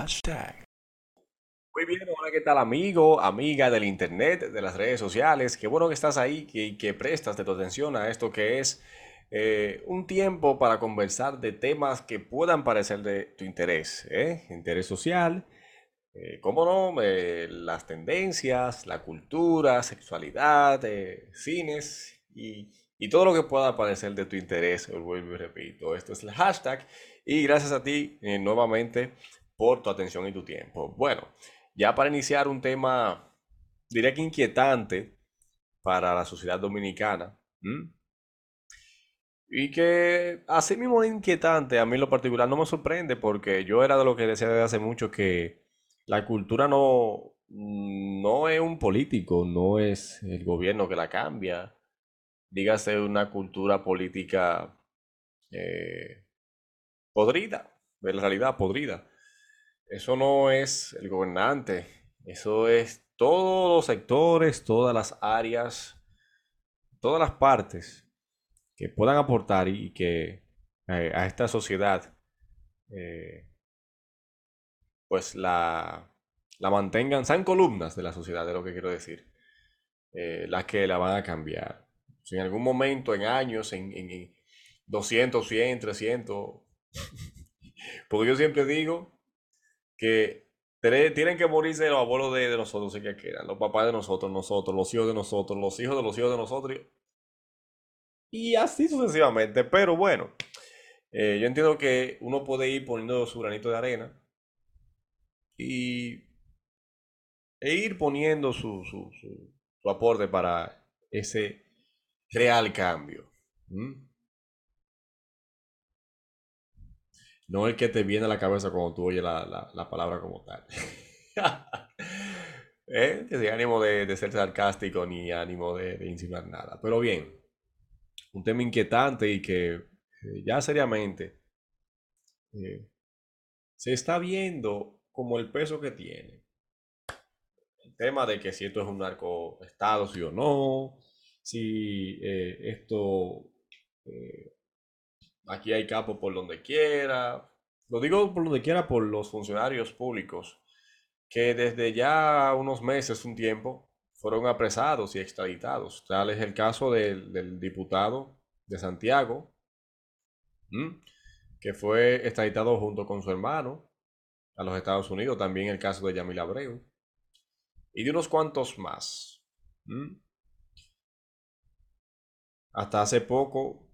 Hashtag. Muy bien, hola, ¿qué tal amigo, amiga del internet, de las redes sociales? Qué bueno que estás ahí y que, prestas de tu atención a esto que es eh, un tiempo para conversar de temas que puedan parecer de tu interés, ¿eh? Interés social, eh, cómo no, eh, las tendencias, la cultura, sexualidad, cines y, y todo lo que pueda parecer de tu interés. Vuelvo y repito, esto es el hashtag y gracias a ti nuevamente por tu atención y tu tiempo. Bueno, ya para iniciar un tema, diría que inquietante para la sociedad dominicana. Y que así mismo inquietante, a mí lo particular no me sorprende porque yo era de lo que decía desde hace mucho que la cultura no, no es un político, no es el gobierno que la cambia. Dígase una cultura política eh, podrida, en realidad podrida. Eso no es el gobernante, eso es todos los sectores, todas las áreas, todas las partes que puedan aportar y que eh, a esta sociedad eh, pues la, la, mantengan, sean columnas de la sociedad, de lo que quiero decir, eh, las que la van a cambiar. Si en algún momento, en años, en, en 200, 100, 300, porque yo siempre digo que tienen que morirse los abuelos de, nosotros, si que quieran, los papás de nosotros, nosotros, los hijos de nosotros, los hijos de los hijos de nosotros, y así sucesivamente. Pero bueno, eh, yo entiendo que uno puede ir poniendo su granito de arena y e ir poniendo su, su, su, aporte para ese real cambio. No el que te viene a la cabeza cuando tú oyes la, palabra como tal. ¿Eh? Que ánimo de, ser sarcástico ni ánimo de, insinuar nada. Pero bien, un tema inquietante y que eh, ya seriamente eh, se está viendo como el peso que tiene. El tema de que si esto es un narcoestado, sí o no, si esto Aquí hay capo por donde quiera. Lo digo por donde quiera por los funcionarios públicos que desde ya unos meses, un tiempo, fueron apresados y extraditados. Tal es el caso del, diputado de Santiago, que fue extraditado junto con su hermano a los Estados Unidos. También el caso de Yamil Abreu. Y de unos cuantos más. Hasta hace poco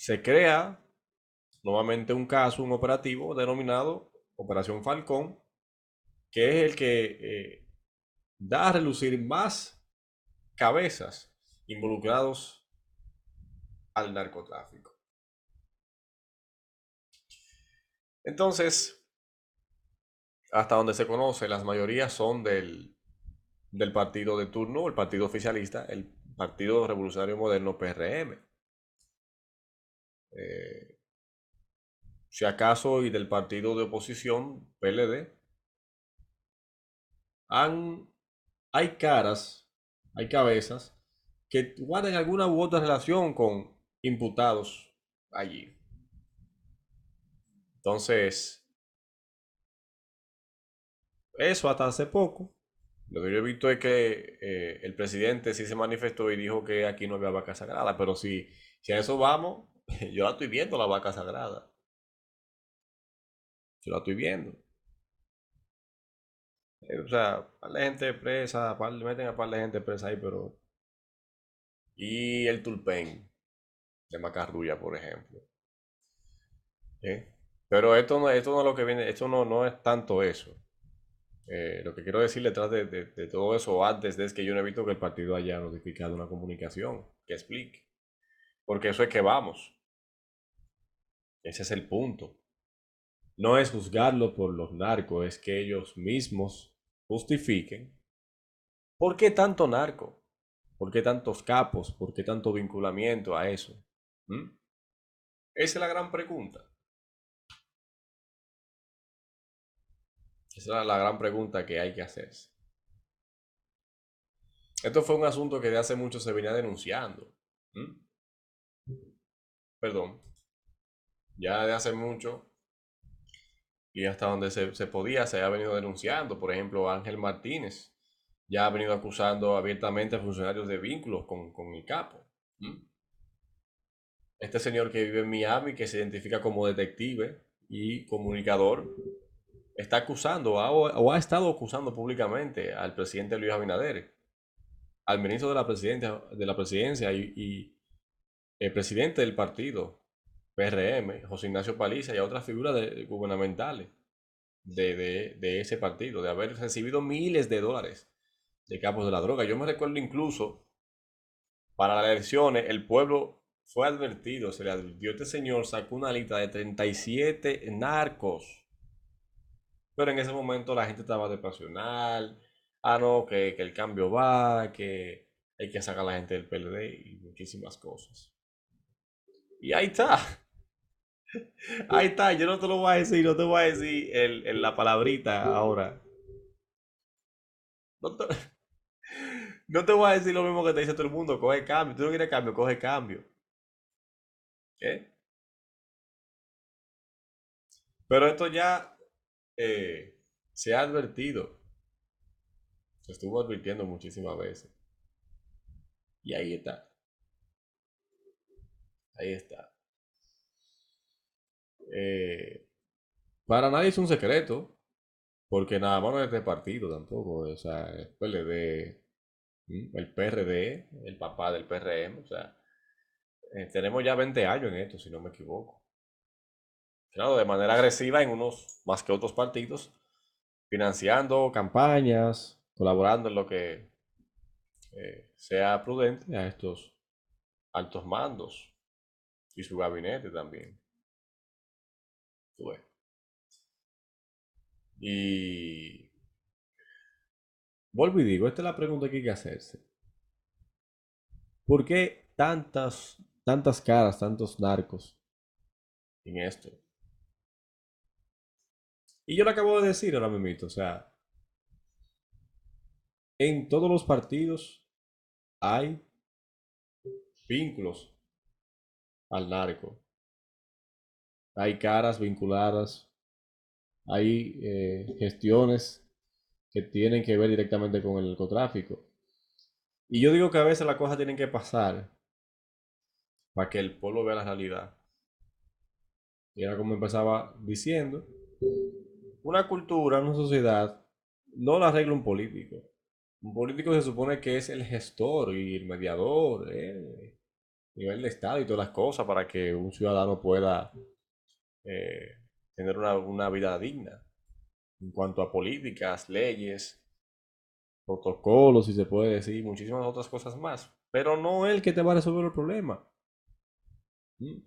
se crea nuevamente un caso, un operativo denominado Operación Falcón, que es el que eh, da a relucir más cabezas involucrados al narcotráfico. Entonces, hasta donde se conoce, las mayorías son del, del partido de turno, el partido oficialista, el Partido Revolucionario Moderno PRM. Eh, si acaso, y del partido de oposición, PLD, han, hay caras, hay cabezas que guardan alguna u otra relación con imputados allí. Entonces, eso hasta hace poco. Lo que yo he visto es que eh, el presidente sí se manifestó y dijo que aquí no había vaca sagrada, pero si, si a eso vamos, Yo la estoy viendo, la vaca sagrada. Yo la estoy viendo. Eh, o sea, par de gente presa, par, meten a par de gente presa ahí, pero. Y el tulpen de Macarrulla, por ejemplo. ¿Eh? Pero esto no, esto no es lo que viene, esto no, no es tanto eso. Eh, lo que quiero decir detrás de, de, todo eso antes es que yo no he visto que el partido haya notificado una comunicación que explique. Porque eso es que vamos. Ese es el punto. No es juzgarlo por los narcos, es que ellos mismos justifiquen. ¿Por qué tanto narco? ¿Por qué tantos capos? ¿Por qué tanto vinculamiento a eso? Esa es la gran pregunta. Esa es la gran pregunta que hay que hacerse. Esto fue un asunto que de hace mucho se venía denunciando. Perdón ya de hace mucho y hasta donde se, podía se ha venido denunciando. Por ejemplo, Ángel Martínez ya ha venido acusando abiertamente a funcionarios de vínculos con, el capo. Este señor que vive en Miami, que se identifica como detective y comunicador, está acusando o ha estado acusando públicamente al presidente Luis Abinader, al ministro de la presidencia, de la presidencia y, el presidente del partido, PRM, José Ignacio Paliza y a otras figuras gubernamentales de, de, ese partido, de haber recibido miles de dólares de capos de la droga. Yo me recuerdo incluso, para las elecciones, el pueblo fue advertido, se le advirtió, este señor sacó una lista de 37 narcos. Pero en ese momento la gente estaba depresional, ah, no, que, que el cambio va, que hay que sacar a la gente del PLD y muchísimas cosas. Y ahí está. Ahí está, yo no te lo voy a decir, no te voy a decir el, la palabrita ahora. No te, no te voy a decir lo mismo que te dice todo el mundo, coge cambio. Tú no quieres cambio, coge cambio. ¿Qué? Pero esto ya eh, se ha advertido. Se estuvo advirtiendo muchísimas veces. Y ahí está. Ahí está. Eh, para nadie es un secreto, porque nada más no es de partido tampoco, o sea, el PLD, el PRD, el papá del PRM, o sea, eh, tenemos ya 20 años en esto, si no me equivoco. Claro, de manera agresiva en unos más que otros partidos, financiando campañas, colaborando en lo que eh, sea prudente a estos altos mandos y su gabinete también. Y vuelvo y digo, esta es la pregunta que hay que hacerse. ¿Por qué tantas, tantas caras, tantos narcos en esto? Y yo lo acabo de decir ahora mismo, o sea, en todos los partidos hay vínculos al narco. Hay caras vinculadas, hay eh, gestiones que tienen que ver directamente con el narcotráfico. Y yo digo que a veces las cosas tienen que pasar para que el pueblo vea la realidad. Y era como empezaba diciendo, una cultura, una sociedad, no la arregla un político. Un político se supone que es el gestor y el mediador, eh, nivel de Estado y todas las cosas para que un ciudadano pueda eh, tener una, vida digna en cuanto a políticas, leyes, protocolos, si se puede decir, muchísimas otras cosas más. Pero no el que te va a resolver el problema. ¿Mm?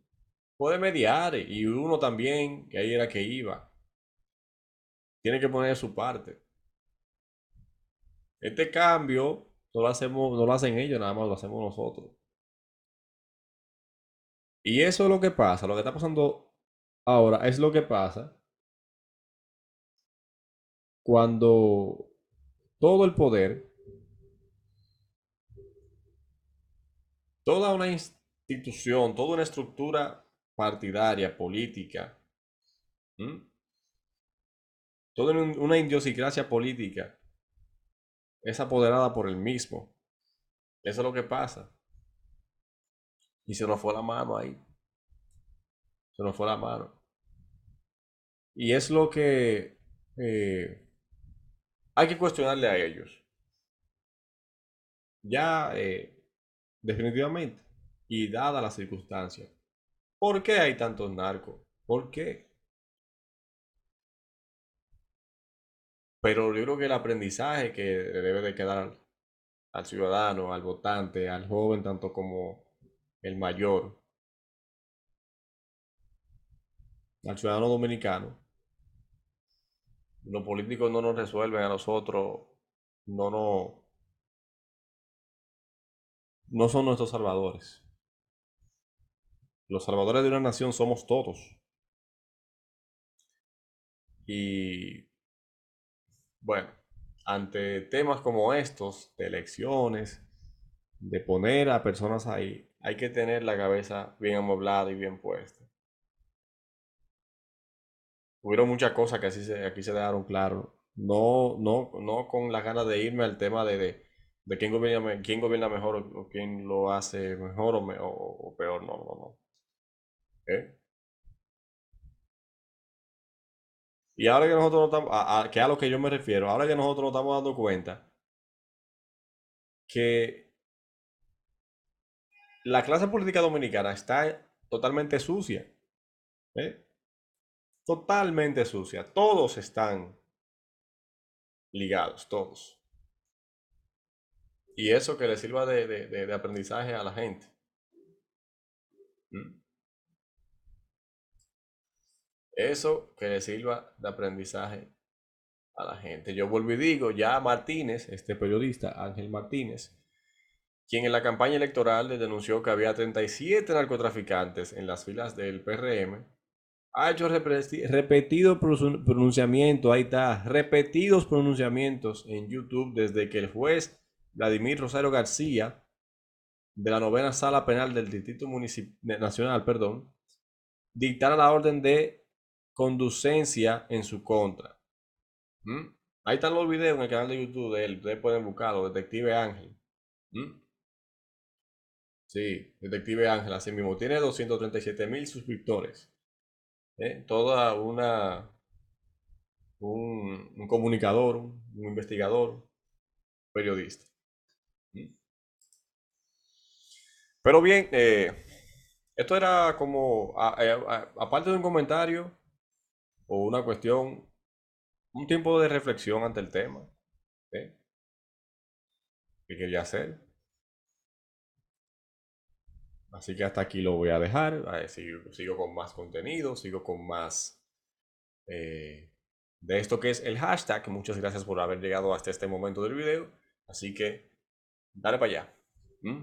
Puede mediar y uno también, que ahí era que iba, tiene que poner su parte. Este cambio no lo hacemos, no lo hacen ellos, nada más lo hacemos nosotros. Y eso es lo que pasa, lo que está pasando ahora es lo que pasa cuando todo el poder, toda una institución, toda una estructura partidaria, política, toda una idiosincrasia política es apoderada por el mismo. Eso es lo que pasa. Y se nos fue la mano ahí. Se nos fue la mano. Y es lo que eh, hay que cuestionarle a ellos. Ya, eh, definitivamente. Y dada la circunstancia. ¿Por qué hay tantos narcos? ¿Por qué? Pero yo creo que el aprendizaje que debe de quedar al ciudadano, al votante, al joven, tanto como el mayor, al ciudadano dominicano. Los políticos no nos resuelven a nosotros, no, no, no son nuestros salvadores. Los salvadores de una nación somos todos. Y bueno, ante temas como estos, de elecciones, de poner a personas ahí, hay que tener la cabeza bien amoblada y bien puesta. hubieron muchas cosas que aquí se dejaron claro. No, no, no con las ganas de irme al tema de, de, quién gobierna, quién gobierna mejor o, quién lo hace mejor o, peor. No, no, no. ¿Eh? Y ahora que nosotros estamos, a, que a lo que yo me refiero, ahora que nosotros nos estamos dando cuenta que la clase política dominicana está totalmente sucia. ¿eh? Totalmente sucia. Todos están ligados, todos. Y eso que le sirva de, aprendizaje a la gente. ¿Mm? Eso que le sirva de aprendizaje a la gente. Yo vuelvo y digo, ya Martínez, este periodista, Ángel Martínez, quien en la campaña electoral le denunció que había 37 narcotraficantes en las filas del PRM, ha hecho repetidos pronunciamientos, ahí está, repetidos pronunciamientos en YouTube desde que el juez Vladimir Rosario García, de la novena sala penal del Distrito Nacional, perdón, dictara la orden de conducencia en su contra. ¿Mm? Ahí están los videos en el canal de YouTube de él, ustedes pueden buscarlo, Detective Ángel. ¿Mm? Sí, Detective Ángel, así mismo. Tiene 237 mil suscriptores. ¿eh? Toda una. Un, comunicador, un, investigador, periodista. ¿Mm? Pero bien, eh, esto era como, aparte de un comentario o una cuestión, un tiempo de reflexión ante el tema. ¿eh? ¿Qué quería hacer? Así que hasta aquí lo voy a dejar. sigo, con más contenido, sigo con más eh, de esto que es el hashtag. Muchas gracias por haber llegado hasta este momento del video. Así que, dale para allá. ¿Mm?